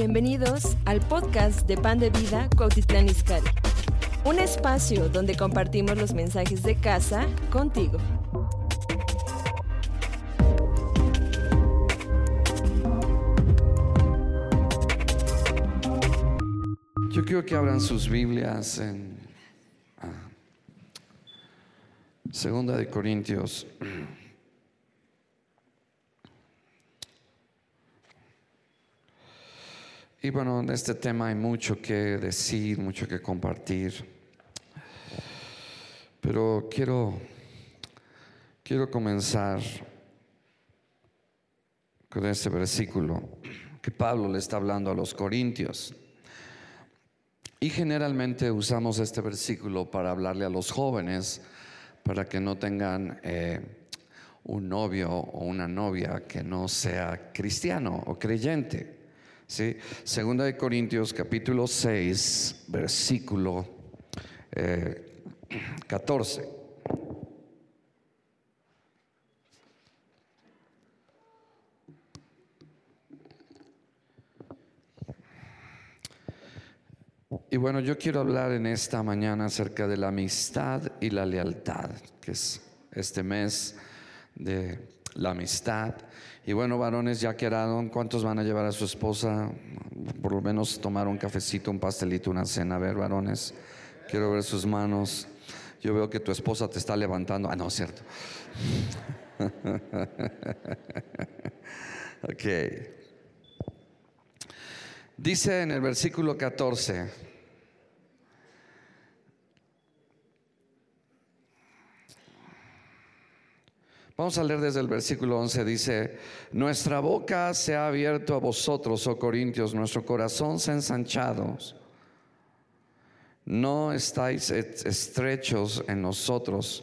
Bienvenidos al podcast de Pan de Vida Cuautitlán Izcalli. Un espacio donde compartimos los mensajes de casa contigo. Yo quiero que abran sus Biblias en ah, Segunda de Corintios. Y bueno, en este tema hay mucho que decir, mucho que compartir. Pero quiero, quiero comenzar con este versículo que Pablo le está hablando a los corintios. Y generalmente usamos este versículo para hablarle a los jóvenes, para que no tengan eh, un novio o una novia que no sea cristiano o creyente. ¿Sí? Segunda de Corintios capítulo 6, versículo 14. Eh, y bueno, yo quiero hablar en esta mañana acerca de la amistad y la lealtad, que es este mes de la amistad. Y bueno, varones, ya quedaron, ¿cuántos van a llevar a su esposa? Por lo menos tomar un cafecito, un pastelito, una cena. A ver, varones, quiero ver sus manos. Yo veo que tu esposa te está levantando. Ah, no, cierto. ok. Dice en el versículo 14. Vamos a leer desde el versículo 11, dice, nuestra boca se ha abierto a vosotros, oh Corintios, nuestro corazón se ha ensanchado. No estáis estrechos en nosotros,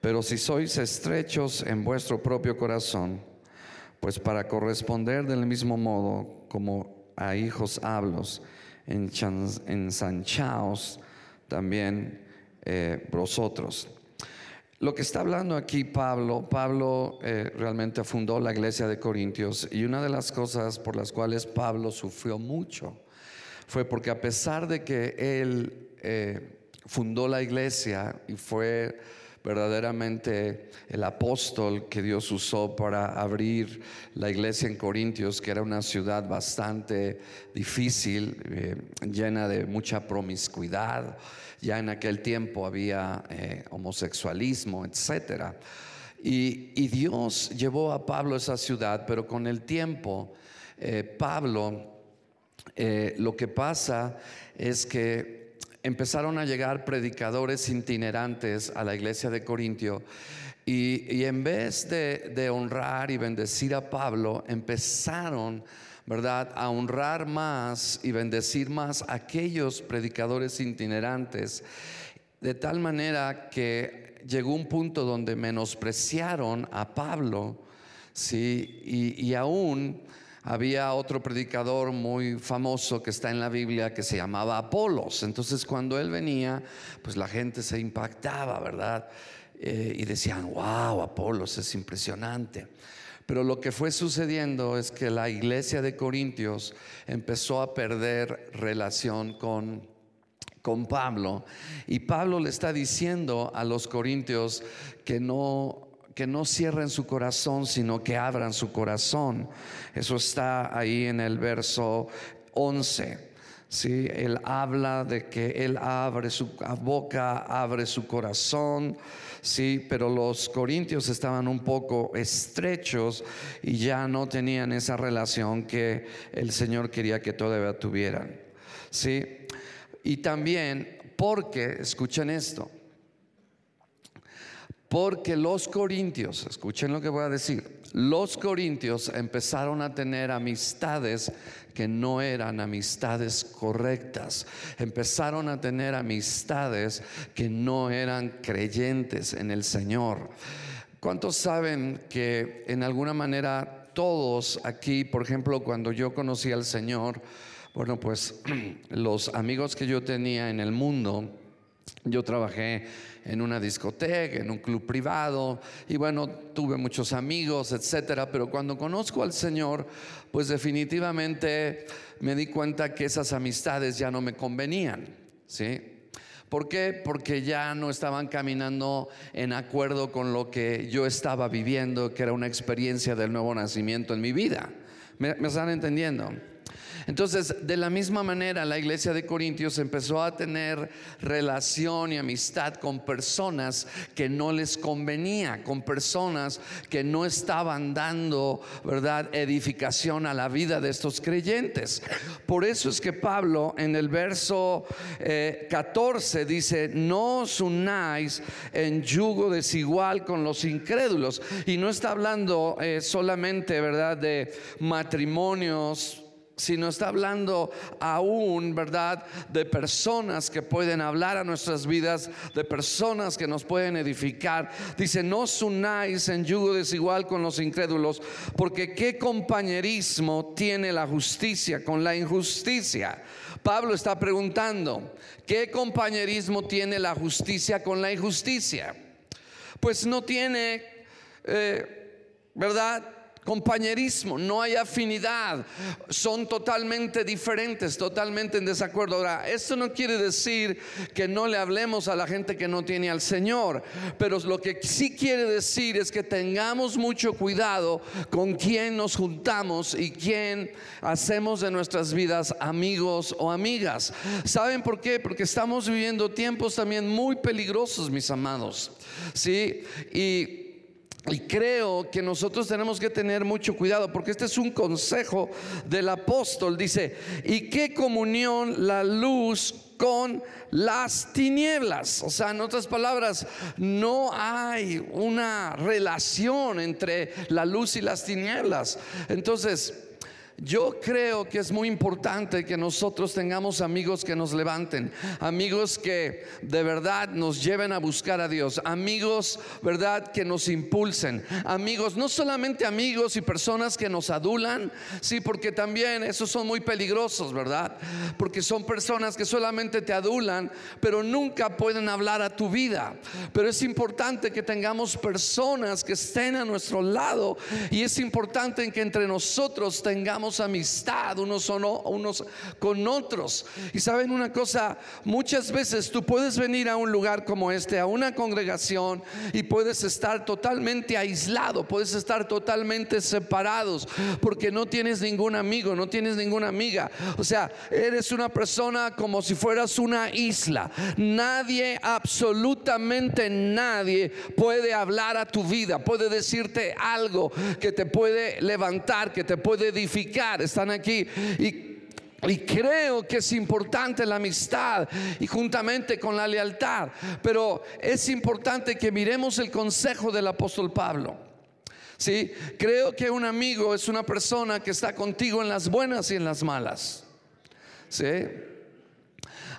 pero si sois estrechos en vuestro propio corazón, pues para corresponder del mismo modo como a hijos hablos, ensanchaos también eh, vosotros. Lo que está hablando aquí Pablo, Pablo eh, realmente fundó la iglesia de Corintios y una de las cosas por las cuales Pablo sufrió mucho fue porque a pesar de que él eh, fundó la iglesia y fue verdaderamente el apóstol que Dios usó para abrir la iglesia en Corintios, que era una ciudad bastante difícil, eh, llena de mucha promiscuidad ya en aquel tiempo había eh, homosexualismo, etc. Y, Dios llevó a Pablo a esa ciudad, pero con el tiempo, eh, Pablo, lo que pasa es que empezaron a llegar predicadores itinerantes a la iglesia de Corintio y, en vez de, honrar y bendecir a Pablo, empezaron ¿verdad? A honrar más y bendecir más a aquellos predicadores itinerantes, de tal manera que llegó un punto donde menospreciaron a Pablo, ¿sí? Y, y aún había otro predicador muy famoso que está en la Biblia que se llamaba Apolos. Entonces cuando él venía, pues la gente se impactaba, ¿verdad? Eh, y decían, wow, Apolos es impresionante. Pero lo que fue sucediendo es que la iglesia de Corintios empezó a perder relación con, con Pablo. Y Pablo le está diciendo a los corintios que no, que no cierren su corazón, sino que abran su corazón. Eso está ahí en el verso 11. ¿sí? Él habla de que Él abre su boca, abre su corazón sí, pero los corintios estaban un poco estrechos y ya no tenían esa relación que el Señor quería que todavía tuvieran, sí. Y también porque, escuchen esto, porque los corintios, escuchen lo que voy a decir, los corintios empezaron a tener amistades que no eran amistades correctas. Empezaron a tener amistades que no eran creyentes en el Señor. ¿Cuántos saben que en alguna manera todos aquí, por ejemplo, cuando yo conocí al Señor, bueno, pues los amigos que yo tenía en el mundo, Yo trabajé en una discoteca, en un club privado, y bueno, tuve muchos amigos, etcétera. Pero cuando conozco al Señor, pues definitivamente me di cuenta que esas amistades ya no me convenían, ¿sí? ¿Por qué? Porque ya no estaban caminando en acuerdo con lo que yo estaba viviendo, que era una experiencia del nuevo nacimiento en mi vida. ¿Me, me están entendiendo? Entonces, de la misma manera, la iglesia de Corintios empezó a tener relación y amistad con personas que no les convenía, con personas que no estaban dando, ¿verdad?, edificación a la vida de estos creyentes. Por eso es que Pablo en el verso 14 eh, dice, no os unáis en yugo desigual con los incrédulos. Y no está hablando eh, solamente, ¿verdad?, de matrimonios sino está hablando aún, ¿verdad?, de personas que pueden hablar a nuestras vidas, de personas que nos pueden edificar. Dice, no os unáis en yugo desigual con los incrédulos, porque qué compañerismo tiene la justicia con la injusticia. Pablo está preguntando, ¿qué compañerismo tiene la justicia con la injusticia? Pues no tiene, eh, ¿verdad? Compañerismo, no hay afinidad, son totalmente diferentes, totalmente en desacuerdo. Ahora, esto no quiere decir que no le hablemos a la gente que no tiene al Señor, pero lo que sí quiere decir es que tengamos mucho cuidado con quién nos juntamos y quién hacemos de nuestras vidas amigos o amigas. ¿Saben por qué? Porque estamos viviendo tiempos también muy peligrosos, mis amados. ¿Sí? Y y creo que nosotros tenemos que tener mucho cuidado porque este es un consejo del apóstol. Dice, ¿y qué comunión la luz con las tinieblas? O sea, en otras palabras, no hay una relación entre la luz y las tinieblas. Entonces, yo creo que es muy importante que nosotros tengamos amigos que nos levanten, amigos que de verdad nos lleven a buscar a Dios, amigos, verdad, que nos impulsen, amigos, no solamente amigos y personas que nos adulan, sí, porque también esos son muy peligrosos, verdad, porque son personas que solamente te adulan, pero nunca pueden hablar a tu vida. Pero es importante que tengamos personas que estén a nuestro lado y es importante que entre nosotros tengamos amistad unos, unos con otros. Y saben una cosa, muchas veces tú puedes venir a un lugar como este, a una congregación, y puedes estar totalmente aislado, puedes estar totalmente separados, porque no tienes ningún amigo, no tienes ninguna amiga. O sea, eres una persona como si fueras una isla. Nadie, absolutamente nadie puede hablar a tu vida, puede decirte algo que te puede levantar, que te puede edificar están aquí y y creo que es importante la amistad y juntamente con la lealtad. Pero es importante que miremos el consejo del apóstol Pablo. Sí, creo que un amigo es una persona que está contigo en las buenas y en las malas. Sí.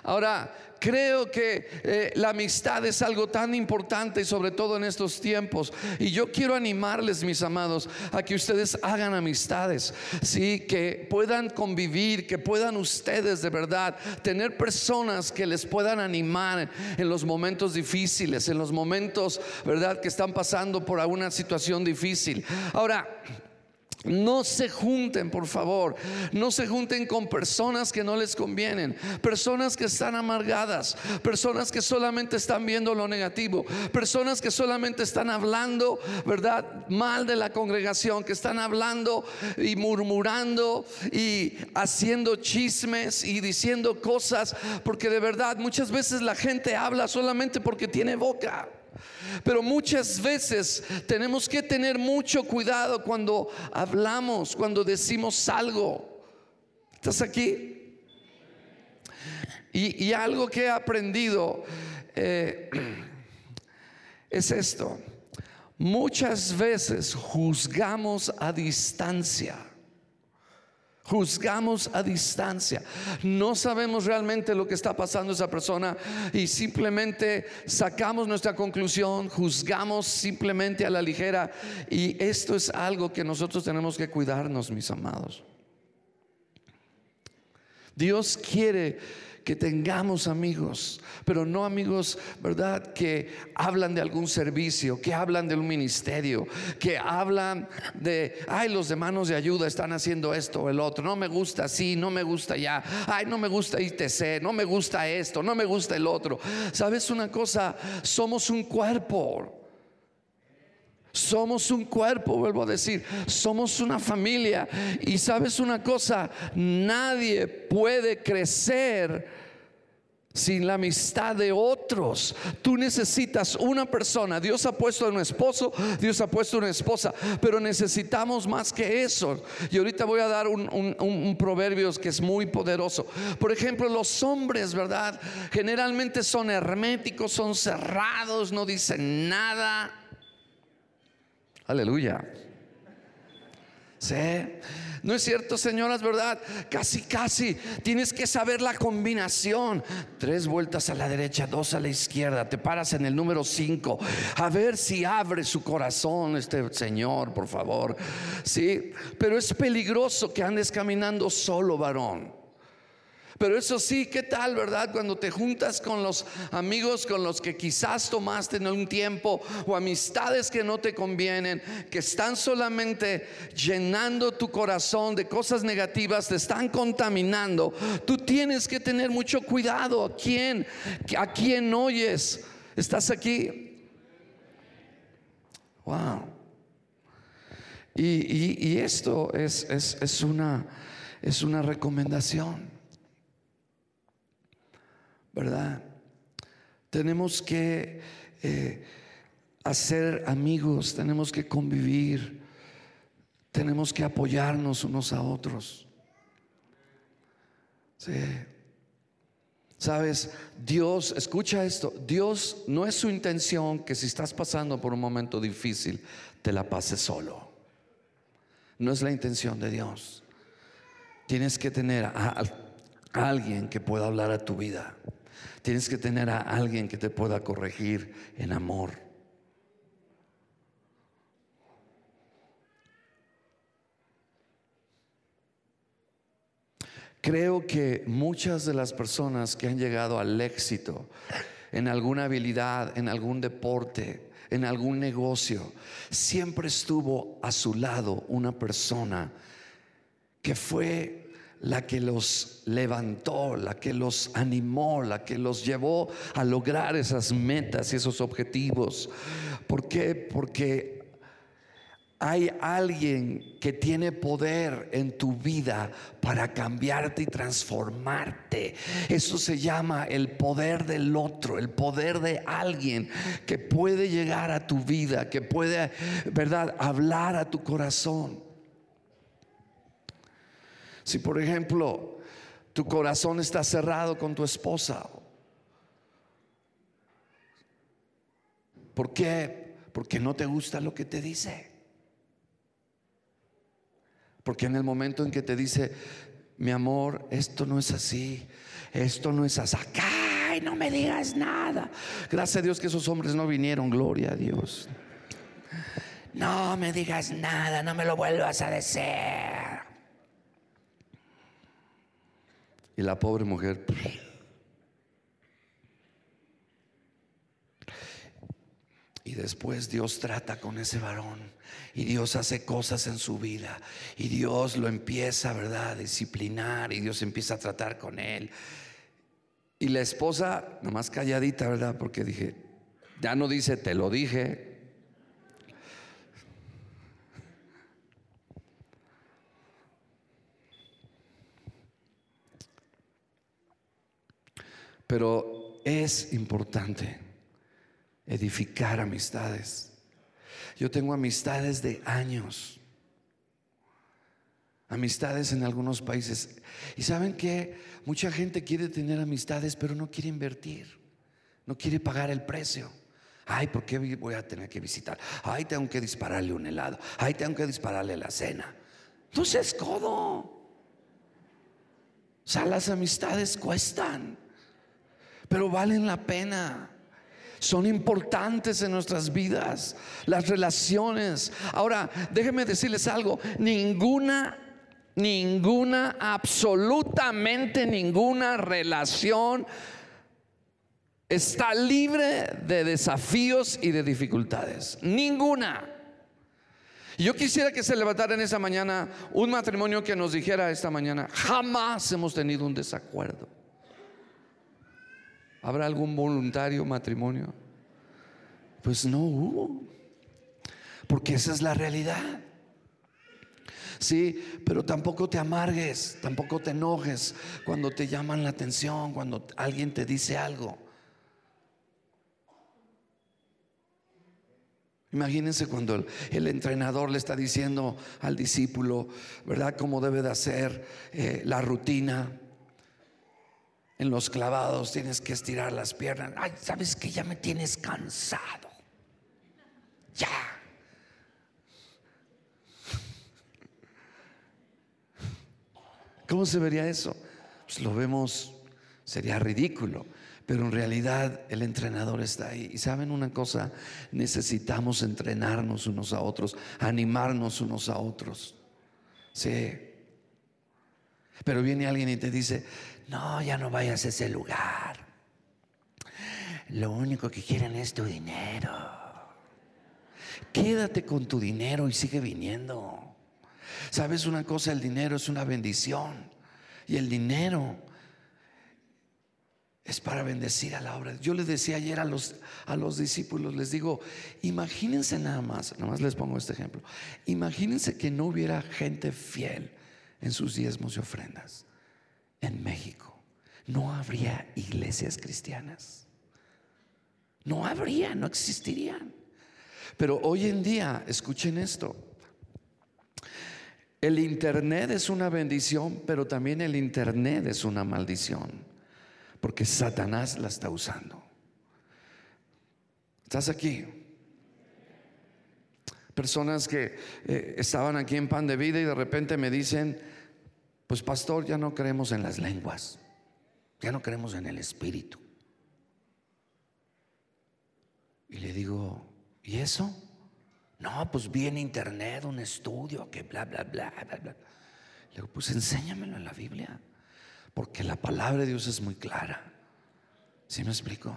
Ahora, Creo que eh, la amistad es algo tan importante, sobre todo en estos tiempos. Y yo quiero animarles, mis amados, a que ustedes hagan amistades, sí, que puedan convivir, que puedan ustedes de verdad tener personas que les puedan animar en los momentos difíciles, en los momentos, verdad, que están pasando por alguna situación difícil. Ahora, no se junten, por favor. No se junten con personas que no les convienen. Personas que están amargadas. Personas que solamente están viendo lo negativo. Personas que solamente están hablando, ¿verdad? Mal de la congregación. Que están hablando y murmurando y haciendo chismes y diciendo cosas. Porque de verdad muchas veces la gente habla solamente porque tiene boca. Pero muchas veces tenemos que tener mucho cuidado cuando hablamos, cuando decimos algo. ¿Estás aquí? Y, algo que he aprendido eh, es esto. Muchas veces juzgamos a distancia. Juzgamos a distancia. No sabemos realmente lo que está pasando esa persona y simplemente sacamos nuestra conclusión, juzgamos simplemente a la ligera. Y esto es algo que nosotros tenemos que cuidarnos, mis amados. Dios quiere que tengamos amigos, pero no amigos, ¿verdad? Que hablan de algún servicio, que hablan de un ministerio, que hablan de, ay, los de manos de ayuda están haciendo esto o el otro, no me gusta así, no me gusta ya, ay, no me gusta ITC, no me gusta esto, no me gusta el otro. ¿Sabes una cosa? Somos un cuerpo. Somos un cuerpo, vuelvo a decir, somos una familia. Y sabes una cosa, nadie puede crecer sin la amistad de otros. Tú necesitas una persona. Dios ha puesto un esposo, Dios ha puesto una esposa, pero necesitamos más que eso. Y ahorita voy a dar un, proverbio que es muy poderoso. Por ejemplo, los hombres, ¿verdad? Generalmente son herméticos, son cerrados, no dicen nada Aleluya. Sí. No es cierto, señoras, ¿verdad? Casi, casi. Tienes que saber la combinación. Tres vueltas a la derecha, dos a la izquierda. Te paras en el número cinco. A ver si abre su corazón este Señor, por favor. Sí. Pero es peligroso que andes caminando solo, varón. Pero eso sí, ¿qué tal, verdad? Cuando te juntas con los amigos con los que quizás tomaste en un tiempo o amistades que no te convienen, que están solamente llenando tu corazón de cosas negativas, te están contaminando. Tú tienes que tener mucho cuidado a quién, a quién oyes. ¿Estás aquí? Wow. Y, esto es, es, una, es una recomendación. ¿Verdad? Tenemos que eh, hacer amigos, tenemos que convivir, tenemos que apoyarnos unos a otros. Sí. Sabes, Dios, escucha esto, Dios no es su intención que si estás pasando por un momento difícil, te la pases solo. No es la intención de Dios. Tienes que tener a alguien que pueda hablar a tu vida. Tienes que tener a alguien que te pueda corregir en amor. Creo que muchas de las personas que han llegado al éxito en alguna habilidad, en algún deporte, en algún negocio, siempre estuvo a su lado una persona que fue la que los levantó, la que los animó, la que los llevó a lograr esas metas y esos objetivos. ¿Por qué? Porque hay alguien que tiene poder en tu vida para cambiarte y transformarte. Eso se llama el poder del otro, el poder de alguien que puede llegar a tu vida, que puede, ¿verdad?, hablar a tu corazón. Si por ejemplo tu corazón está cerrado con tu esposa, ¿por qué? Porque no te gusta lo que te dice. Porque en el momento en que te dice, mi amor, esto no es así, esto no es así, acá, no me digas nada. Gracias a Dios que esos hombres no vinieron, gloria a Dios. No me digas nada, no me lo vuelvas a decir. Y la pobre mujer... Y después Dios trata con ese varón y Dios hace cosas en su vida y Dios lo empieza, ¿verdad?, a disciplinar y Dios empieza a tratar con él. Y la esposa, nomás calladita, ¿verdad? Porque dije, ya no dice, te lo dije, Pero es importante edificar amistades. Yo tengo amistades de años. Amistades en algunos países. Y saben que mucha gente quiere tener amistades, pero no quiere invertir. No quiere pagar el precio. Ay, ¿por qué voy a tener que visitar? Ay, tengo que dispararle un helado. Ay, tengo que dispararle la cena. Entonces, codo. O sea, las amistades cuestan pero valen la pena. Son importantes en nuestras vidas, las relaciones. Ahora, déjenme decirles algo, ninguna Ninguna, absolutamente ninguna relación está libre de desafíos y de dificultades. Ninguna. Yo quisiera que se levantara en esa mañana un matrimonio que nos dijera esta mañana, jamás hemos tenido un desacuerdo. ¿Habrá algún voluntario matrimonio? Pues no hubo, porque esa es la realidad. Sí, pero tampoco te amargues, tampoco te enojes cuando te llaman la atención, cuando alguien te dice algo. Imagínense cuando el, entrenador le está diciendo al discípulo, ¿verdad?, cómo debe de hacer eh, la rutina. En los clavados tienes que estirar las piernas. Ay, sabes que ya me tienes cansado. Ya. ¿Cómo se vería eso? Pues lo vemos, sería ridículo. Pero en realidad el entrenador está ahí. Y saben una cosa, necesitamos entrenarnos unos a otros, animarnos unos a otros. Sí. Pero viene alguien y te dice, no, ya no vayas a ese lugar. Lo único que quieren es tu dinero. Quédate con tu dinero y sigue viniendo. ¿Sabes una cosa? El dinero es una bendición. Y el dinero es para bendecir a la obra. Yo les decía ayer a los, a los discípulos, les digo, imagínense nada más, nada más les pongo este ejemplo, imagínense que no hubiera gente fiel en sus diezmos y ofrendas en México. No habría iglesias cristianas. No habría, no existirían. Pero hoy en día, escuchen esto, el Internet es una bendición, pero también el Internet es una maldición porque Satanás la está usando. ¿Estás aquí? Personas que eh, estaban aquí en pan de vida y de repente me dicen, pues pastor, ya no creemos en las lenguas, ya no creemos en el espíritu. Y le digo, ¿y eso? No, pues vi en internet un estudio que bla, bla, bla, bla, bla. Le digo, pues enséñamelo en la Biblia. Porque la palabra de Dios es muy clara. ¿Sí me explico?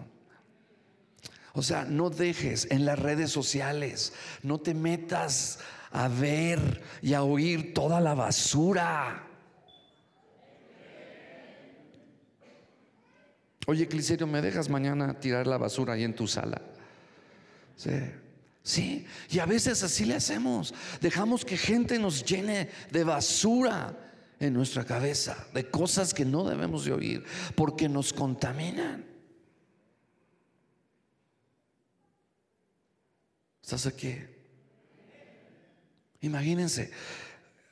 O sea, no dejes en las redes sociales, no te metas a ver y a oír toda la basura. Oye, Cliserio, ¿me dejas mañana tirar la basura ahí en tu sala? Sí. Sí, y a veces así le hacemos. Dejamos que gente nos llene de basura en nuestra cabeza, de cosas que no debemos de oír, porque nos contaminan. ¿Estás aquí? Imagínense,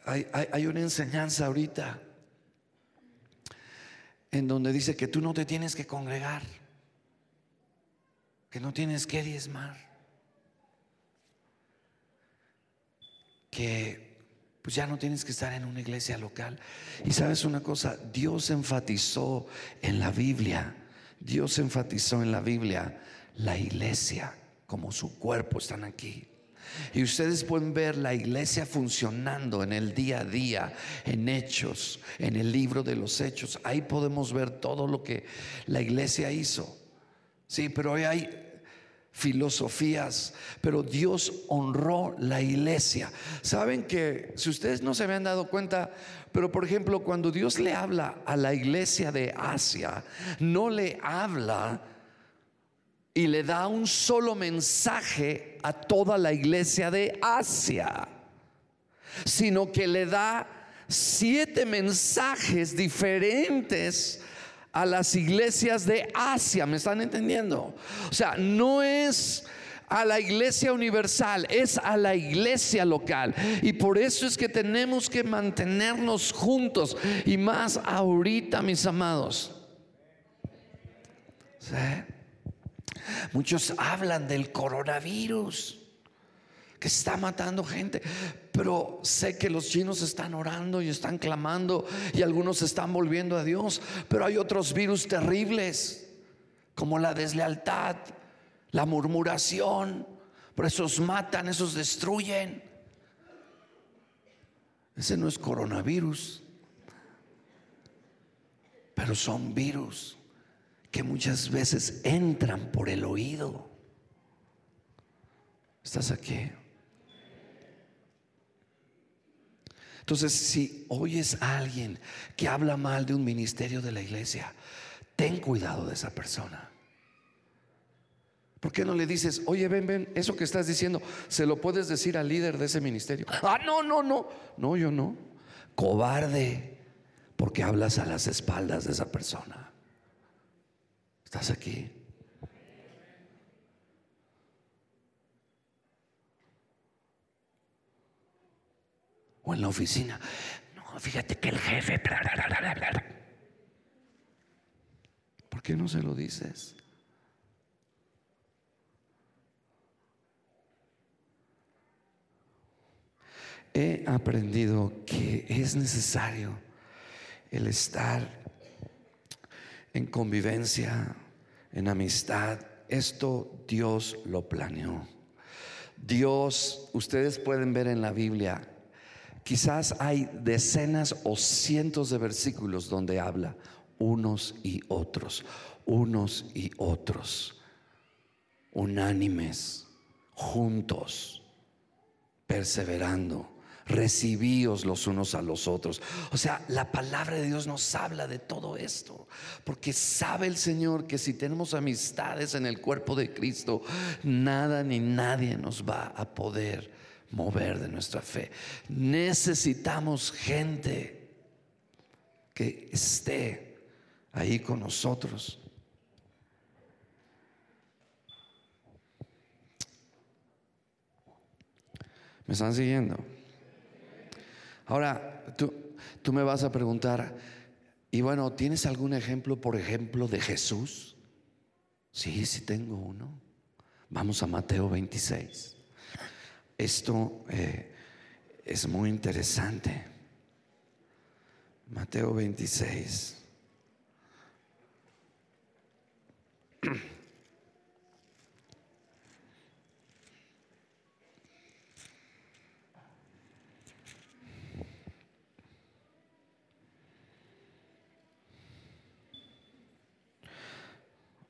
hay, hay, una enseñanza ahorita en donde dice que tú no te tienes que congregar, que no tienes que diezmar, que pues ya no tienes que estar en una iglesia local. Y sabes una cosa, Dios enfatizó en la Biblia, Dios enfatizó en la Biblia la iglesia como su cuerpo están aquí. Y ustedes pueden ver la iglesia funcionando en el día a día, en hechos, en el libro de los hechos. Ahí podemos ver todo lo que la iglesia hizo. Sí, pero hoy hay filosofías, pero Dios honró la iglesia. Saben que si ustedes no se habían dado cuenta, pero por ejemplo, cuando Dios le habla a la iglesia de Asia, no le habla y le da un solo mensaje a toda la iglesia de Asia, sino que le da siete mensajes diferentes a las iglesias de Asia, ¿me están entendiendo? O sea, no es a la iglesia universal, es a la iglesia local. Y por eso es que tenemos que mantenernos juntos. Y más ahorita, mis amados. Muchos hablan del coronavirus que está matando gente. Pero sé que los chinos están orando y están clamando y algunos están volviendo a Dios. Pero hay otros virus terribles, como la deslealtad, la murmuración. Por esos matan, esos destruyen. Ese no es coronavirus, pero son virus que muchas veces entran por el oído. ¿Estás aquí? Entonces, si oyes a alguien que habla mal de un ministerio de la iglesia, ten cuidado de esa persona. ¿Por qué no le dices, oye, ven, ven, eso que estás diciendo, se lo puedes decir al líder de ese ministerio? Ah, no, no, no. No, yo no. Cobarde, porque hablas a las espaldas de esa persona. ¿Estás aquí? O en la oficina. No, fíjate que el jefe. ¿Por qué no se lo dices? He aprendido que es necesario el estar en convivencia, en amistad. Esto Dios lo planeó. Dios, ustedes pueden ver en la Biblia, quizás hay decenas o cientos de versículos donde habla unos y otros, unos y otros, unánimes, juntos, perseverando recibíos los unos a los otros. O sea, la palabra de Dios nos habla de todo esto, porque sabe el Señor que si tenemos amistades en el cuerpo de Cristo, nada ni nadie nos va a poder mover de nuestra fe. Necesitamos gente que esté ahí con nosotros. ¿Me están siguiendo? Ahora, tú, tú me vas a preguntar, y bueno, ¿tienes algún ejemplo, por ejemplo, de Jesús? Sí, sí tengo uno. Vamos a Mateo 26. Esto eh, es muy interesante. Mateo 26.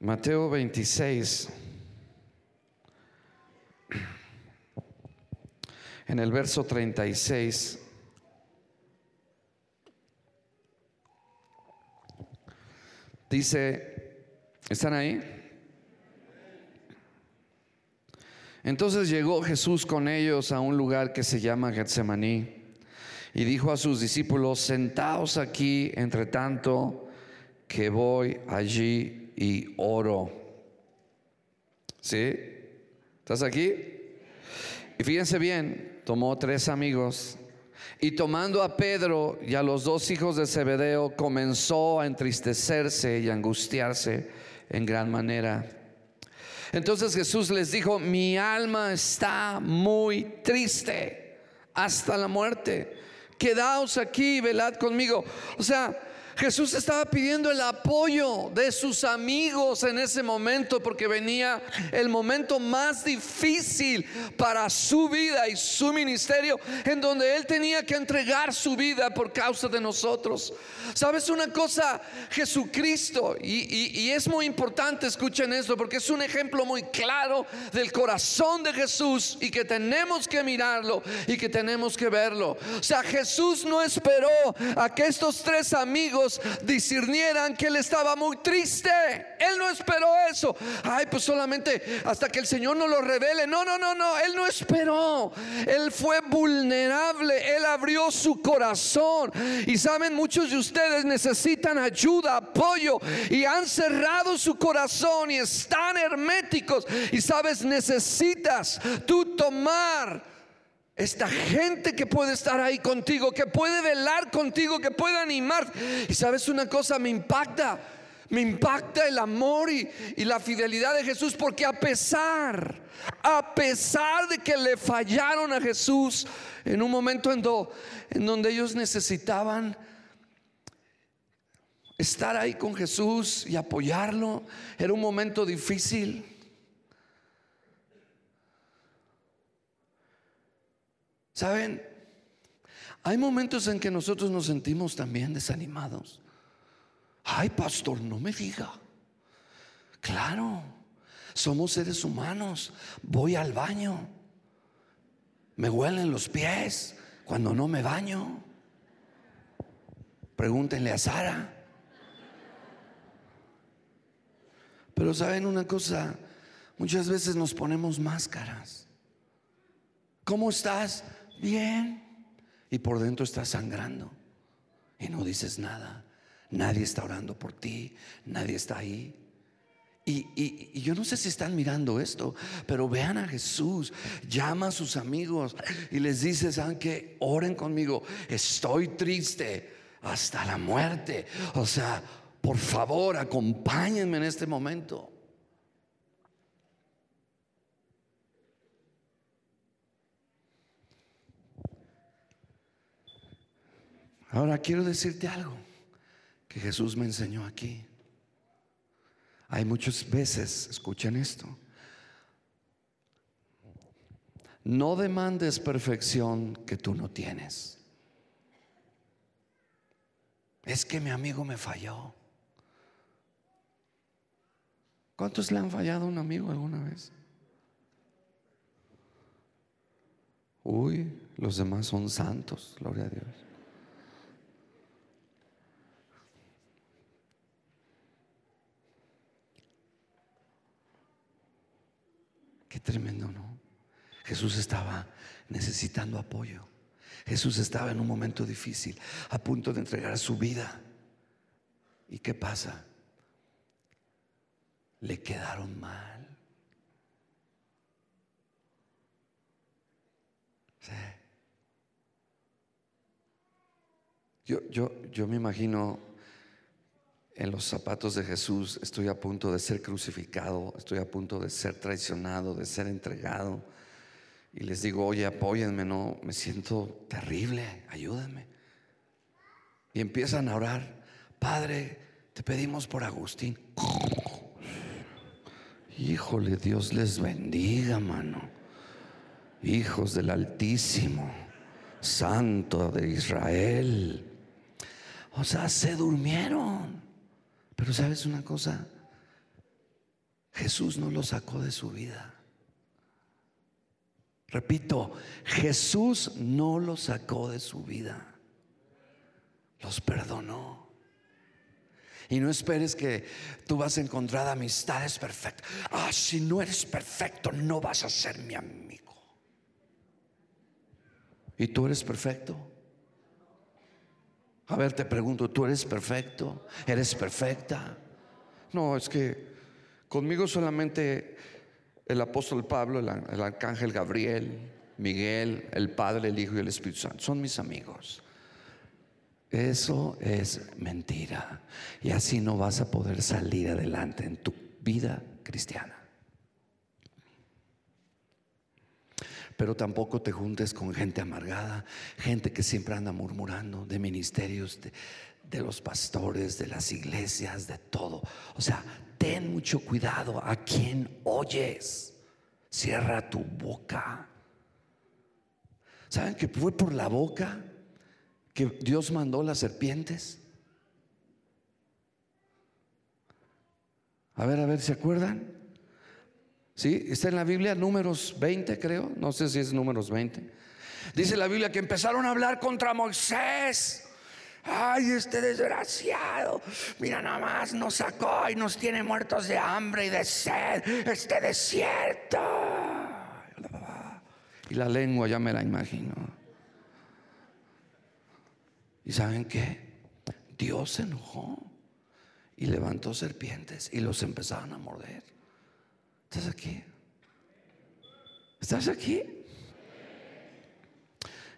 Mateo 26, en el verso 36, dice, ¿están ahí? Entonces llegó Jesús con ellos a un lugar que se llama Getsemaní y dijo a sus discípulos, sentaos aquí entre tanto que voy allí y oro. ¿Sí? ¿Estás aquí? Y fíjense bien, tomó tres amigos y tomando a Pedro y a los dos hijos de Zebedeo, comenzó a entristecerse y angustiarse en gran manera. Entonces Jesús les dijo, mi alma está muy triste hasta la muerte. Quedaos aquí, velad conmigo. O sea, Jesús estaba pidiendo el apoyo de sus amigos en ese momento porque venía el momento más difícil para su vida y su ministerio en donde él tenía que entregar su vida por causa de nosotros. ¿Sabes una cosa? Jesucristo, y, es muy importante, escuchen esto, porque es un ejemplo muy claro del corazón de Jesús y que tenemos que mirarlo y que tenemos que verlo. O sea, Jesús no esperó a que estos tres amigos discernieran que él estaba muy triste. Él no esperó eso. Ay, pues solamente hasta que el Señor no lo revele. No, no, no, no. Él no esperó. Él fue vulnerable. Él abrió su corazón. Y saben, muchos de ustedes necesitan ayuda, apoyo y han cerrado su corazón y están herméticos. Y sabes, necesitas tú tomar esta gente que puede estar ahí contigo, que puede velar contigo, que puede animar. Y sabes una cosa, me impacta, me impacta el amor y, la fidelidad de Jesús, porque a pesar, a pesar de que le fallaron a Jesús en un momento en, en donde ellos necesitaban estar ahí con Jesús y apoyarlo. Era un momento difícil. ¿Saben? Hay momentos en que nosotros nos sentimos también desanimados. Ay, pastor, no me diga. Claro, somos seres humanos. Voy al baño. Me huelen los pies cuando no me baño. Pregúntenle a Sara. Pero saben una cosa, muchas veces nos ponemos máscaras. ¿Cómo estás? Bien. Y por dentro estás sangrando. Y no dices nada. Nadie está orando por ti. Nadie está ahí. Y, yo no sé si están mirando esto, pero vean a Jesús, llama a sus amigos y les dice, ¿saben qué? Oren conmigo, estoy triste hasta la muerte. O sea, por favor, acompáñenme en este momento. Ahora quiero decirte algo que Jesús me enseñó aquí. Hay muchas veces, escuchen esto, no demandes perfección que tú no tienes. Es que mi amigo me falló. ¿Cuántos le han fallado a un amigo alguna vez? Uy, los demás son santos, gloria a Dios. Qué tremendo, ¿no? Jesús estaba necesitando apoyo. Jesús estaba en un momento difícil, a punto de entregar su vida. ¿Y qué pasa? Le quedaron mal. Yo, yo, yo me imagino en los zapatos de Jesús, estoy a punto de ser crucificado, estoy a punto de ser traicionado, de ser entregado. Y les digo, oye, apóyenme, no, me siento terrible, ayúdenme. Y empiezan a orar, Padre, te pedimos por Agustín. Híjole, Dios les bendiga, mano. Hijos del Altísimo, Santo de Israel. O sea, se durmieron. Pero sabes una cosa, Jesús no lo sacó de su vida. Repito, Jesús no lo sacó de su vida. Los perdonó. Y no esperes que tú vas a encontrar amistades perfectas. Ah, si no eres perfecto, no vas a ser mi amigo. ¿Y tú eres perfecto? A ver, te pregunto, ¿tú eres perfecto? ¿Eres perfecta? No, es que conmigo solamente el apóstol Pablo, el, arcángel Gabriel, Miguel, el Padre, el Hijo y el Espíritu Santo son mis amigos. Eso es mentira. Y así no vas a poder salir adelante en tu vida cristiana. Pero tampoco te juntes con gente amargada, gente que siempre anda murmurando de ministerios, de, los pastores, de las iglesias, de todo. O sea, ten mucho cuidado a quien oyes. Cierra tu boca. ¿Saben que fue por la boca que Dios mandó las serpientes? A ver, a ver, ¿se acuerdan? ¿Sí? Está en la Biblia, números 20 creo, no sé si es números 20. Dice la Biblia que empezaron a hablar contra Moisés. Ay, este desgraciado, mira nada más, nos sacó y nos tiene muertos de hambre y de sed, este desierto. Y la lengua ya me la imagino. ¿Y saben qué? Dios se enojó y levantó serpientes y los empezaron a morder. ¿Estás aquí? ¿Estás aquí?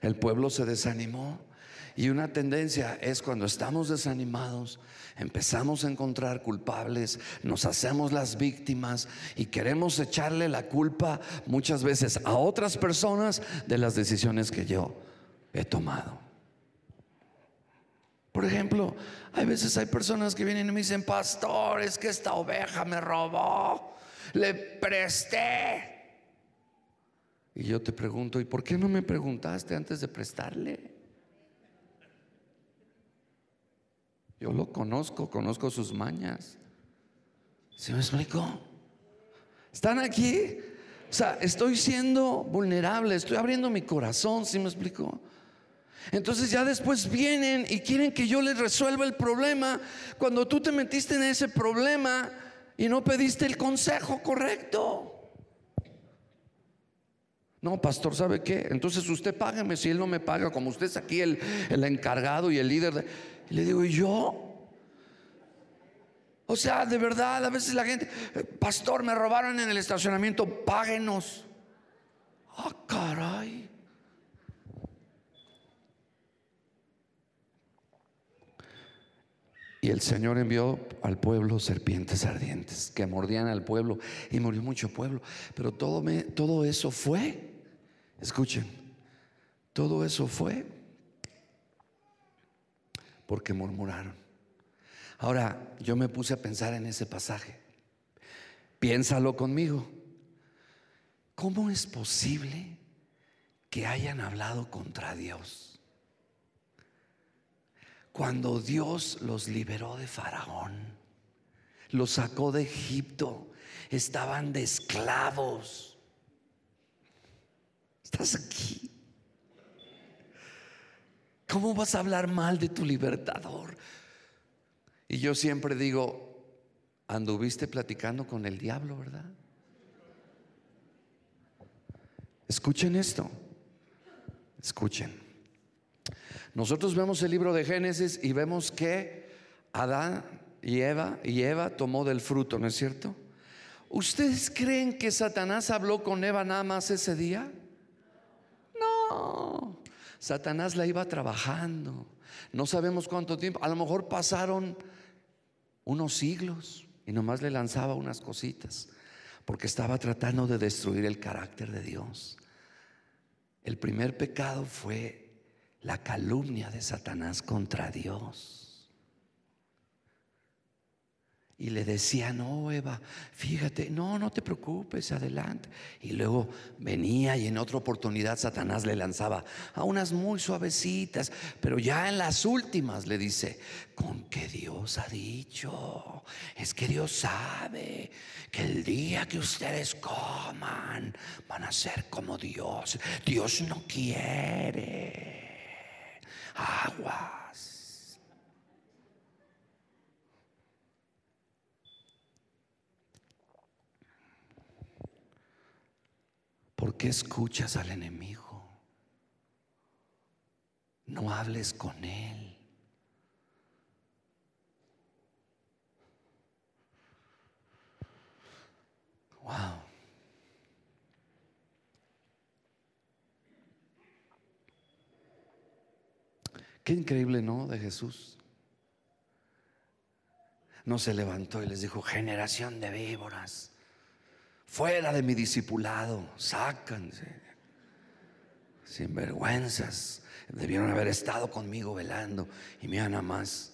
El pueblo se desanimó y una tendencia es cuando estamos desanimados, empezamos a encontrar culpables, nos hacemos las víctimas y queremos echarle la culpa muchas veces a otras personas de las decisiones que yo he tomado. Por ejemplo, hay veces hay personas que vienen y me dicen, pastor, es que esta oveja me robó le presté. Y yo te pregunto, ¿y por qué no me preguntaste antes de prestarle? Yo lo conozco, conozco sus mañas. ¿Se me explicó? ¿Están aquí? O sea, estoy siendo vulnerable, estoy abriendo mi corazón, ¿sí me explicó? Entonces ya después vienen y quieren que yo les resuelva el problema. Cuando tú te metiste en ese problema, y no pediste el consejo correcto. No, pastor, ¿sabe qué? Entonces usted págame si él no me paga, como usted es aquí el, encargado y el líder. Y le digo, ¿y yo? O sea, de verdad, a veces la gente, pastor, me robaron en el estacionamiento, páguenos. Ah, caray. Y el Señor envió al pueblo serpientes ardientes que mordían al pueblo y murió mucho pueblo. Pero todo, me, todo eso fue, escuchen, todo eso fue porque murmuraron. Ahora, yo me puse a pensar en ese pasaje. Piénsalo conmigo. ¿Cómo es posible que hayan hablado contra Dios? Cuando Dios los liberó de Faraón, los sacó de Egipto, estaban de esclavos. Estás aquí. ¿Cómo vas a hablar mal de tu libertador? Y yo siempre digo, anduviste platicando con el diablo, ¿verdad? Escuchen esto. Escuchen. Nosotros vemos el libro de Génesis y vemos que Adán y Eva y Eva tomó del fruto, ¿no es cierto? ¿Ustedes creen que Satanás habló con Eva nada más ese día? No. Satanás la iba trabajando. No sabemos cuánto tiempo. A lo mejor pasaron unos siglos y nomás le lanzaba unas cositas porque estaba tratando de destruir el carácter de Dios. El primer pecado fue la calumnia de Satanás contra Dios. Y le decía, no, Eva, fíjate, no, no te preocupes, adelante. Y luego venía y en otra oportunidad Satanás le lanzaba a unas muy suavecitas, pero ya en las últimas le dice, con que Dios ha dicho, es que Dios sabe que el día que ustedes coman van a ser como Dios. Dios no quiere aguas. ¿Por qué escuchas al enemigo? No hables con él. Wow. Qué increíble, ¿no? De Jesús. No se levantó y les dijo, generación de víboras, fuera de mi discipulado, sácanse. Sin vergüenzas. Debieron haber estado conmigo velando y mira nada más.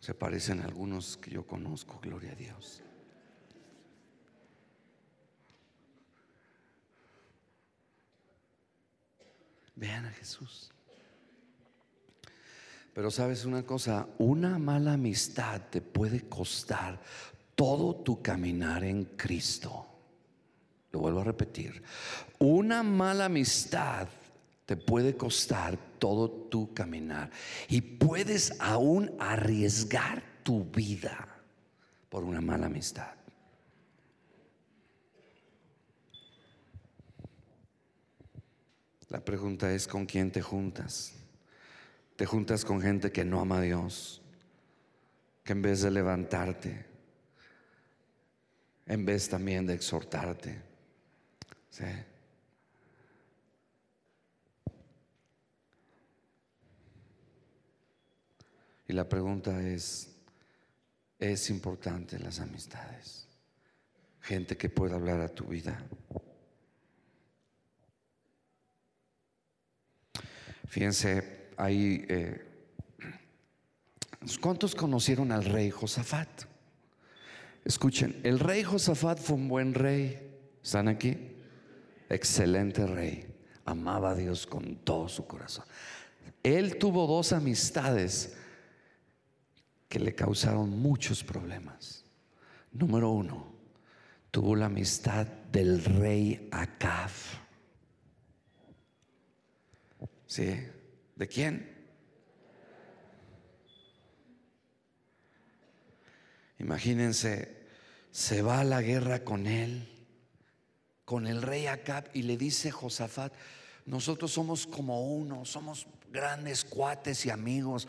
Se parecen a algunos que yo conozco, gloria a Dios. Vean a Jesús. Pero sabes una cosa, una mala amistad te puede costar todo tu caminar en Cristo. Lo vuelvo a repetir. Una mala amistad te puede costar todo tu caminar. Y puedes aún arriesgar tu vida por una mala amistad. La pregunta es con quién te juntas. Te juntas con gente que no ama a Dios, que en vez de levantarte, en vez también de exhortarte, ¿sí? Y la pregunta es, ¿es importante las amistades? Gente que pueda hablar a tu vida. Fíjense, ahí, eh, ¿cuántos conocieron al rey Josafat? Escuchen, el rey Josafat fue un buen rey. ¿Están aquí? Excelente rey. Amaba a Dios con todo su corazón. Él tuvo dos amistades que le causaron muchos problemas. Número uno, tuvo la amistad del rey Acab. ¿Sí? ¿De quién? Imagínense, se va a la guerra con él, con el rey Acab, y le dice Josafat, nosotros somos como uno, somos grandes cuates y amigos.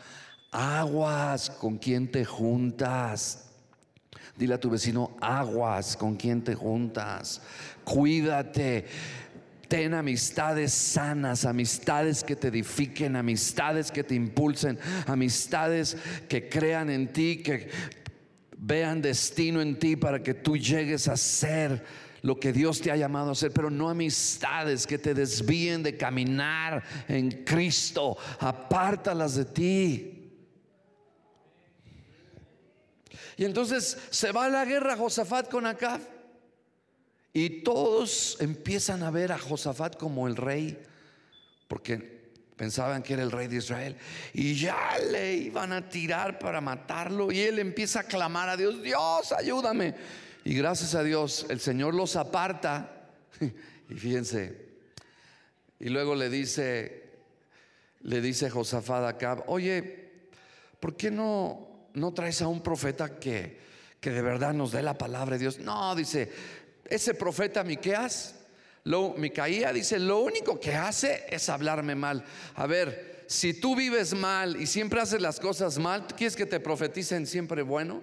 Aguas con quien te juntas. Dile a tu vecino, aguas con quien te juntas. Cuídate. Ten amistades sanas, amistades que te edifiquen, amistades que te impulsen, amistades que crean en ti, que vean destino en ti para que tú llegues a ser lo que Dios te ha llamado a hacer, pero no amistades que te desvíen de caminar en Cristo. Apártalas de ti. Y entonces se va a la guerra Josafat con Acab. Y todos empiezan a ver a Josafat como el rey, porque pensaban que era el rey de Israel. Y ya le iban a tirar para matarlo. Y él empieza a clamar a Dios, Dios, ayúdame. Y gracias a Dios, el Señor los aparta. Y fíjense, y luego le dice, le dice Josafat a Acab, oye, ¿por qué no, no traes a un profeta que, que de verdad nos dé la palabra de Dios? No, dice, ese profeta Miqueas, lo, Micaía dice, lo único que hace es hablarme mal. A ver, si tú vives mal y siempre haces las cosas mal, ¿quieres que te profeticen siempre bueno?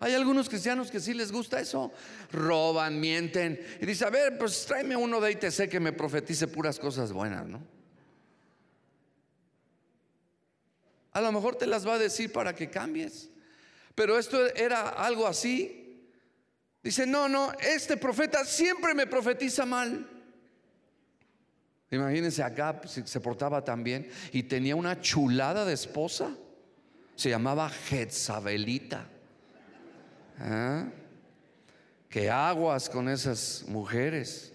Hay algunos cristianos que sí les gusta eso. Roban, mienten. Y dice, a ver, pues tráeme uno de ITC que me profetice puras cosas buenas, ¿no? A lo mejor te las va a decir para que cambies. Pero esto era algo así. Dice, no, no, este profeta siempre me profetiza mal. Imagínense acá, se portaba tan bien y tenía una chulada de esposa. Se llamaba Jezabelita. ¿Ah? Que aguas con esas mujeres.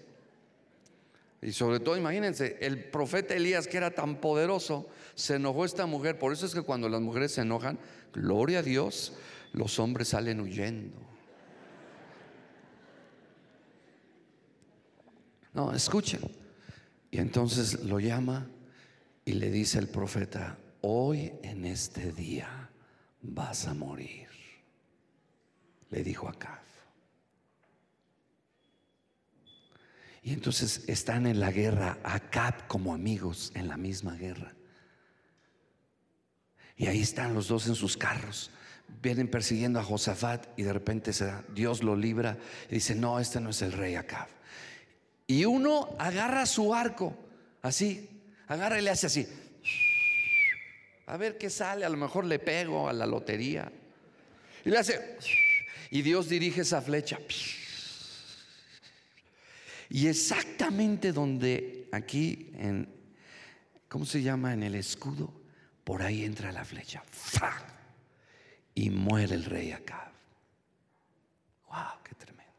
Y sobre todo, imagínense, el profeta Elías, que era tan poderoso, se enojó esta mujer. Por eso es que cuando las mujeres se enojan, gloria a Dios, los hombres salen huyendo. No, escuchen. Y entonces lo llama y le dice el profeta, hoy en este día vas a morir le dijo Acab. Y entonces están en la guerra, Acab como amigos en la misma guerra. Y ahí están los dos en sus carros. Vienen persiguiendo a Josafat y de repente se Dios lo libra y dice, no, este no es el rey Acab. Y uno agarra su arco, así, agarra y le hace así. A ver qué sale, a lo mejor le pego a la lotería. Y le hace y Dios dirige esa flecha. Y exactamente donde aquí en, ¿cómo se llama? En el escudo, por ahí entra la flecha. Y muere el rey acá. ¡Wow! ¡Qué tremendo!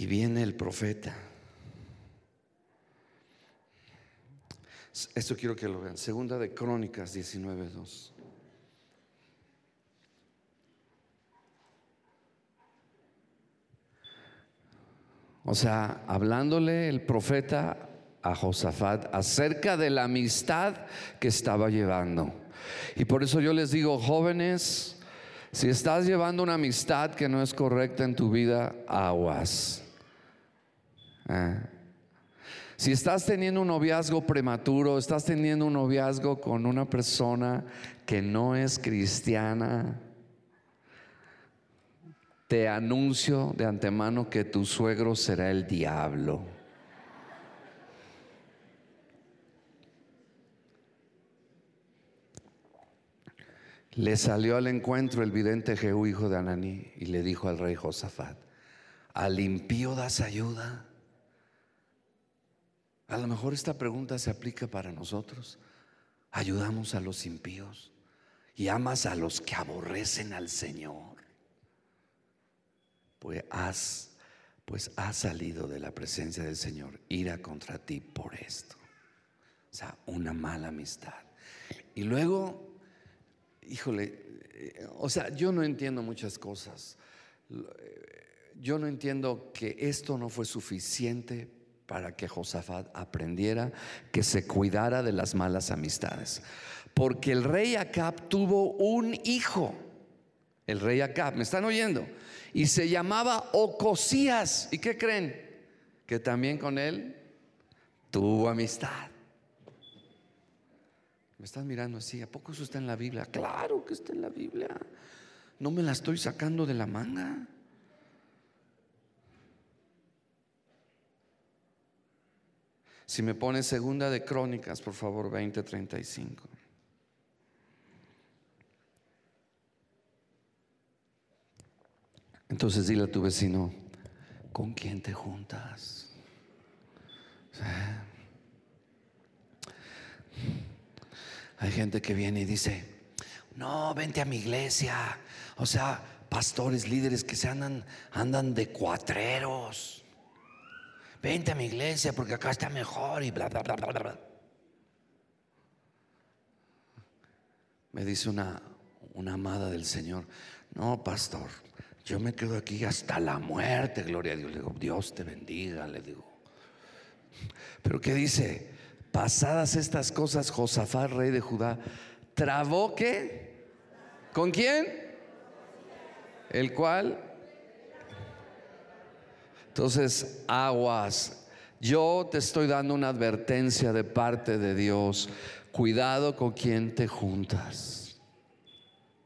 Y viene el profeta. Esto quiero que lo vean. Segunda de Crónicas 19.2. O sea, hablándole el profeta a Josafat acerca de la amistad que estaba llevando. Y por eso yo les digo, jóvenes, si estás llevando una amistad que no es correcta en tu vida, aguas. ¿Eh? Si estás teniendo un noviazgo prematuro, estás teniendo un noviazgo con una persona que no es cristiana, te anuncio de antemano que tu suegro será el diablo. Le salió al encuentro el vidente Jehú, hijo de Ananí, y le dijo al rey Josafat, ¿al impío das ayuda? A lo mejor esta pregunta se aplica para nosotros. ¿Ayudamos a los impíos? ¿Y amas a los que aborrecen al Señor? pues haz pues salido de la presencia del Señor ira contra ti por esto. O sea, una mala amistad. Y luego, híjole, eh, o sea, yo no entiendo muchas cosas. Eh, yo no entiendo que esto no fue suficiente para que Josafat aprendiera que se cuidara de las malas amistades. Porque el rey Acab tuvo un hijo. El rey Acab, ¿me están oyendo? Y se llamaba Ocosías. ¿Y qué creen? Que también con él tuvo amistad. Me están mirando así, ¿a poco eso está en la Biblia? Claro que está en la Biblia. No me la estoy sacando de la manga. Si me pone segunda de Crónicas, por favor, 2035. Entonces dile a tu vecino, ¿con quién te juntas? Hay gente que viene y dice, no, vente a mi iglesia. O sea, pastores, líderes que se andan, andan de cuatreros. Vente a mi iglesia porque acá está mejor y bla, bla, bla, bla, bla. Me dice una, una amada del Señor, no, pastor, yo me quedo aquí hasta la muerte, gloria a Dios. Le digo, Dios te bendiga, le digo. Pero ¿qué dice? Pasadas estas cosas, Josafat, rey de Judá, trabó que, ¿con quién? El cual. Entonces, aguas. Yo te estoy dando una advertencia de parte de Dios. Cuidado con quien te juntas.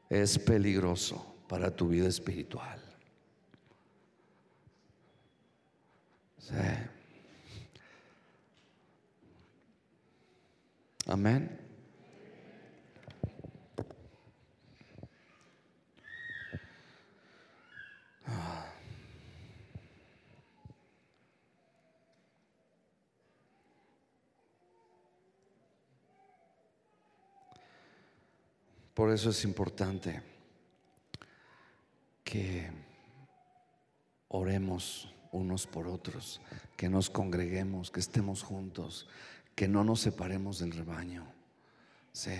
Es peligroso para tu vida espiritual. Amén. Por eso es importante que oremos unos por otros, que nos congreguemos, que estemos juntos, que no nos separemos del rebaño. Sí.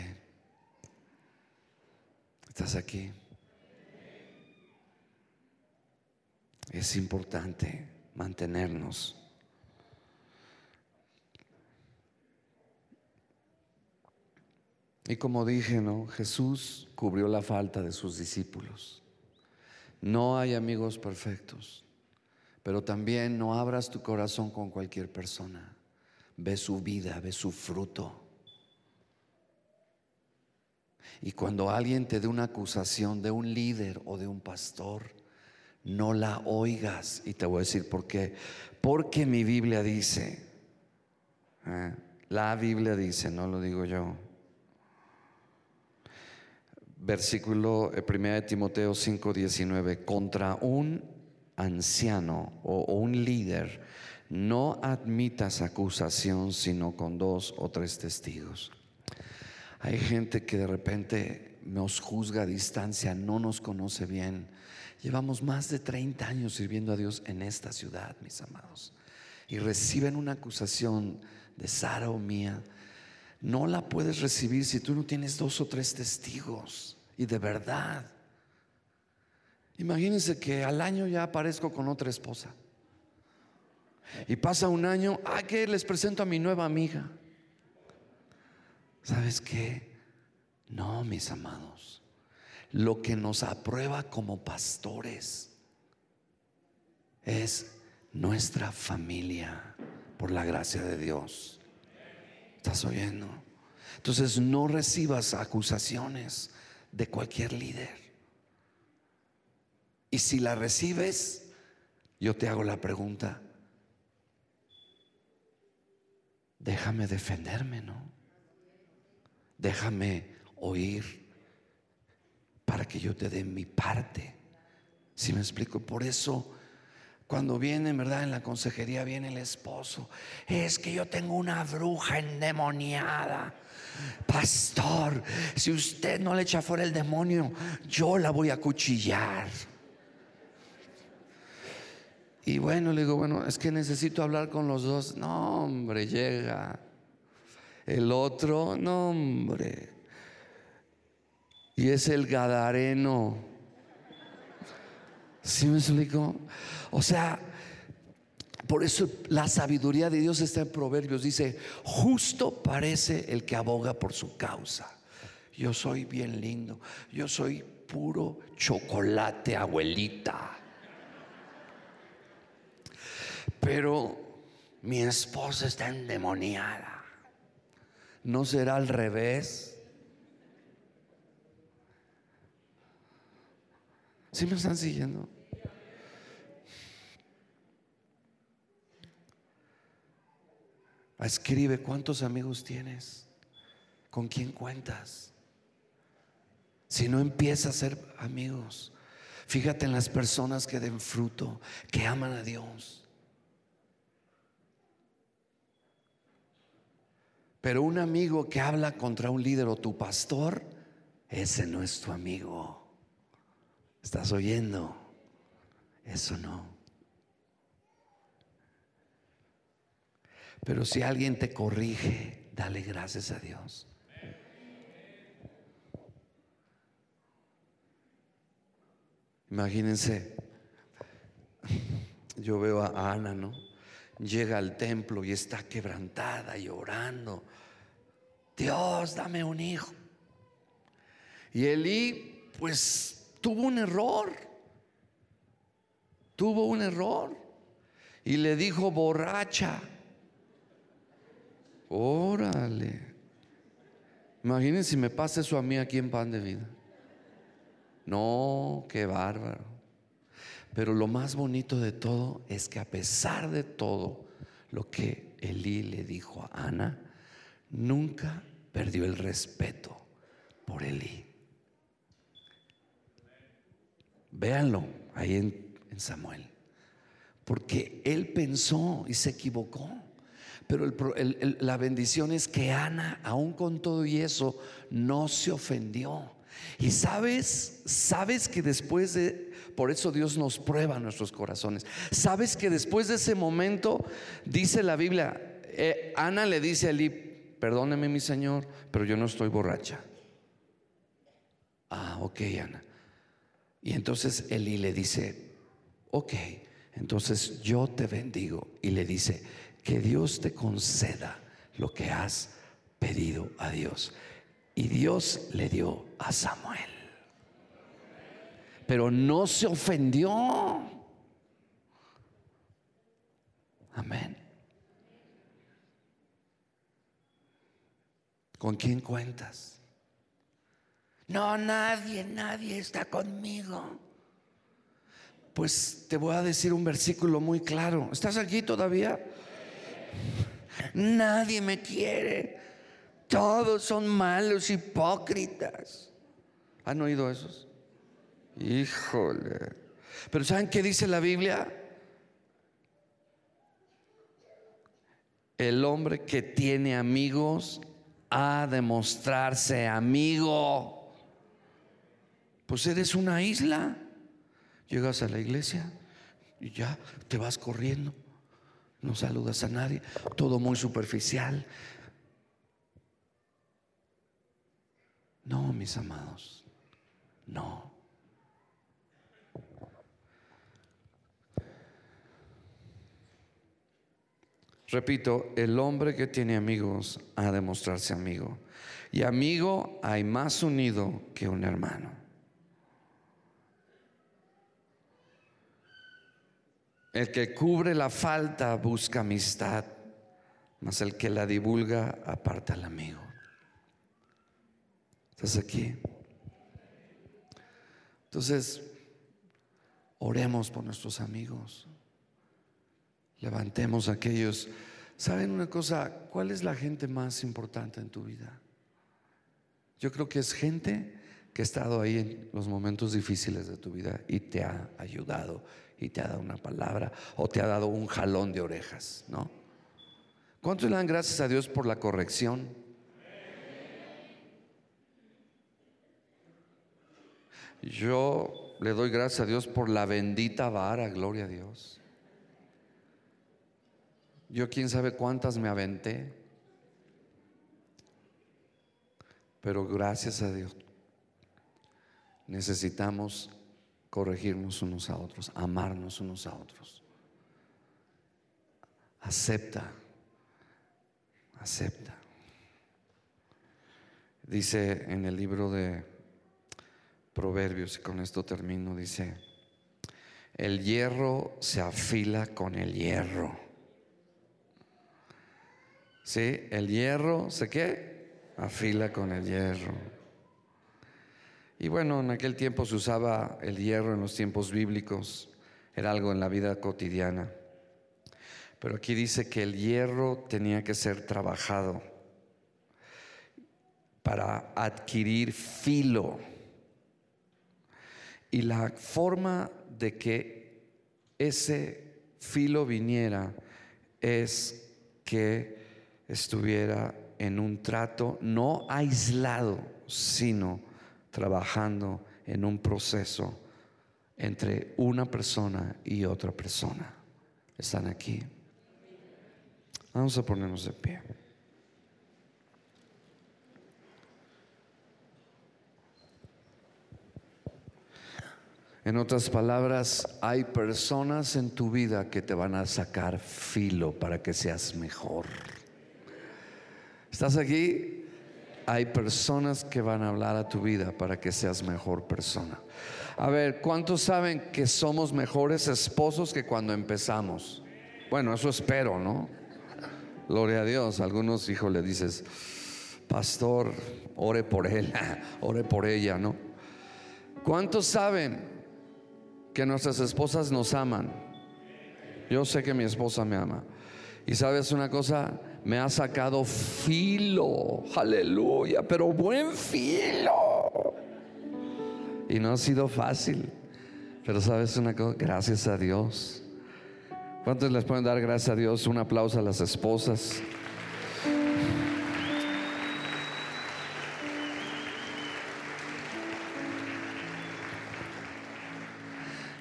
¿Estás aquí? Es importante mantenernos. Y como dije, ¿no? Jesús cubrió la falta de sus discípulos. No hay amigos perfectos, pero también no abras tu corazón con cualquier persona. Ve su vida, ve su fruto. Y cuando alguien te dé una acusación de un líder o de un pastor, no la oigas. Y te voy a decir por qué. Porque mi Biblia dice, ¿eh? la Biblia dice, no lo digo yo versículo 1 eh, de Timoteo 5, 19, contra un anciano o, un líder, no admitas acusación sino con dos o tres testigos. Hay gente que de repente nos juzga a distancia, no nos conoce bien. Llevamos más de 30 años sirviendo a Dios en esta ciudad, mis amados. Y reciben una acusación de Sara o mía. No la puedes recibir si tú no tienes dos o tres testigos y de verdad. Imagínense que al año ya aparezco con otra esposa. Y pasa un año, ah, que les presento a mi nueva amiga. ¿Sabes qué? No, mis amados. Lo que nos aprueba como pastores es nuestra familia por la gracia de Dios. ¿Estás oyendo? Entonces no recibas acusaciones de cualquier líder. Y si la recibes, yo te hago la pregunta, déjame defenderme, ¿no? Déjame oír para que yo te dé mi parte. Si me explico, por eso cuando viene, ¿verdad? En la consejería viene el esposo. Es que yo tengo una bruja endemoniada. Pastor, si usted no le echa fuera el demonio, yo la voy a cuchillar. Y bueno, le digo, bueno, es que necesito hablar con los dos. No, hombre, llega. El otro, no, hombre. Y es el Gadareno. ¿Sí me explico? O sea, por eso la sabiduría de Dios está en Proverbios. Dice, justo parece el que aboga por su causa. Yo soy bien lindo. Yo soy puro chocolate, abuelita. Pero mi esposa está endemoniada. ¿No será al revés? ¿Sí me están siguiendo? Escribe cuántos amigos tienes, con quién cuentas. Si no empieza a ser amigos, fíjate en las personas que den fruto, que aman a Dios. Pero un amigo que habla contra un líder o tu pastor, ese no es tu amigo. ¿Estás oyendo? Eso no. Pero si alguien te corrige, dale gracias a Dios. Imagínense, yo veo a Ana, ¿no? Llega al templo y está quebrantada, llorando. Dios, dame un hijo. Y Elí, pues, tuvo un error. Tuvo un error. Y le dijo borracha. Órale. Imagínense si me pasa eso a mí aquí en pan de vida. No, qué bárbaro. Pero lo más bonito de todo es que a pesar de todo lo que Elí le dijo a Ana, nunca perdió el respeto por Elí. Véanlo ahí en, en Samuel. Porque él pensó y se equivocó. Pero la bendición es que Ana, aún con todo y eso, no se ofendió. Y sabes, sabes que después de, por eso Dios nos prueba nuestros corazones. Sabes que después de ese momento, dice la Biblia, eh, Ana le dice a Eli, perdóneme mi Señor, pero yo no estoy borracha. Ah, ok, Ana. Y entonces Eli le dice, ok, entonces yo te bendigo. Y le dice, que Dios te conceda lo que has pedido a Dios. Y Dios le dio a Samuel. Pero no se ofendió. Amén. ¿Con quién cuentas? No, nadie, nadie está conmigo. Pues te voy a decir un versículo muy claro. ¿Estás aquí todavía? Nadie me quiere. Todos son malos, hipócritas. ¿Han oído esos? Híjole. Pero ¿saben qué dice la Biblia? El hombre que tiene amigos ha de mostrarse amigo. Pues eres una isla. Llegas a la iglesia y ya te vas corriendo no saludas a nadie, todo muy superficial. No, mis amados, no. Repito, el hombre que tiene amigos ha de mostrarse amigo. Y amigo hay más unido que un hermano. El que cubre la falta busca amistad, mas el que la divulga aparta al amigo. ¿Estás aquí? Entonces, oremos por nuestros amigos. Levantemos a aquellos. ¿Saben una cosa? ¿Cuál es la gente más importante en tu vida? Yo creo que es gente que ha estado ahí en los momentos difíciles de tu vida y te ha ayudado y te ha dado una palabra o te ha dado un jalón de orejas, ¿no? ¿Cuántos le dan gracias a Dios por la corrección? Yo le doy gracias a Dios por la bendita vara, gloria a Dios. Yo quién sabe cuántas me aventé. Pero gracias a Dios necesitamos corregirnos unos a otros, amarnos unos a otros. Acepta, acepta. Dice en el libro de Proverbios, y con esto termino, dice, el hierro se afila con el hierro. ¿Sí? El hierro se qué? Afila con el hierro. Y bueno, en aquel tiempo se usaba el hierro en los tiempos bíblicos, era algo en la vida cotidiana. Pero aquí dice que el hierro tenía que ser trabajado para adquirir filo. Y la forma de que ese filo viniera es que estuviera en un trato no aislado, sino trabajando en un proceso entre una persona y otra persona. ¿Están aquí? Vamos a ponernos de pie. En otras palabras, hay personas en tu vida que te van a sacar filo para que seas mejor. ¿Estás aquí? Hay personas que van a hablar a tu vida para que seas mejor persona. A ver, ¿cuántos saben que somos mejores esposos que cuando empezamos? Bueno, eso espero, ¿no? Gloria a Dios. Algunos hijos le dices, pastor, ore por él, ore por ella, ¿no? ¿Cuántos saben que nuestras esposas nos aman? Yo sé que mi esposa me ama. Y sabes una cosa, me ha sacado filo, aleluya, pero buen filo. Y no ha sido fácil, pero sabes una cosa, gracias a Dios. ¿Cuántos les pueden dar gracias a Dios? Un aplauso a las esposas.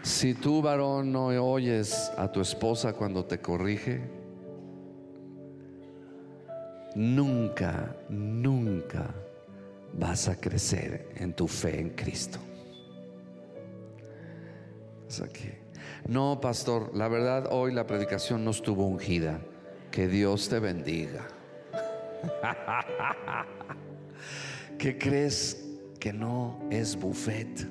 Si tú varón no oyes a tu esposa cuando te corrige, nunca, nunca vas a crecer en tu fe en Cristo. No, pastor, la verdad hoy la predicación no estuvo ungida. Que Dios te bendiga. ¿Qué crees que no es buffet?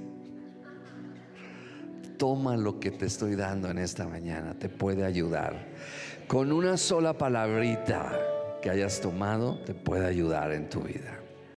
Toma lo que te estoy dando en esta mañana, te puede ayudar. Con una sola palabrita que hayas tomado te puede ayudar en tu vida.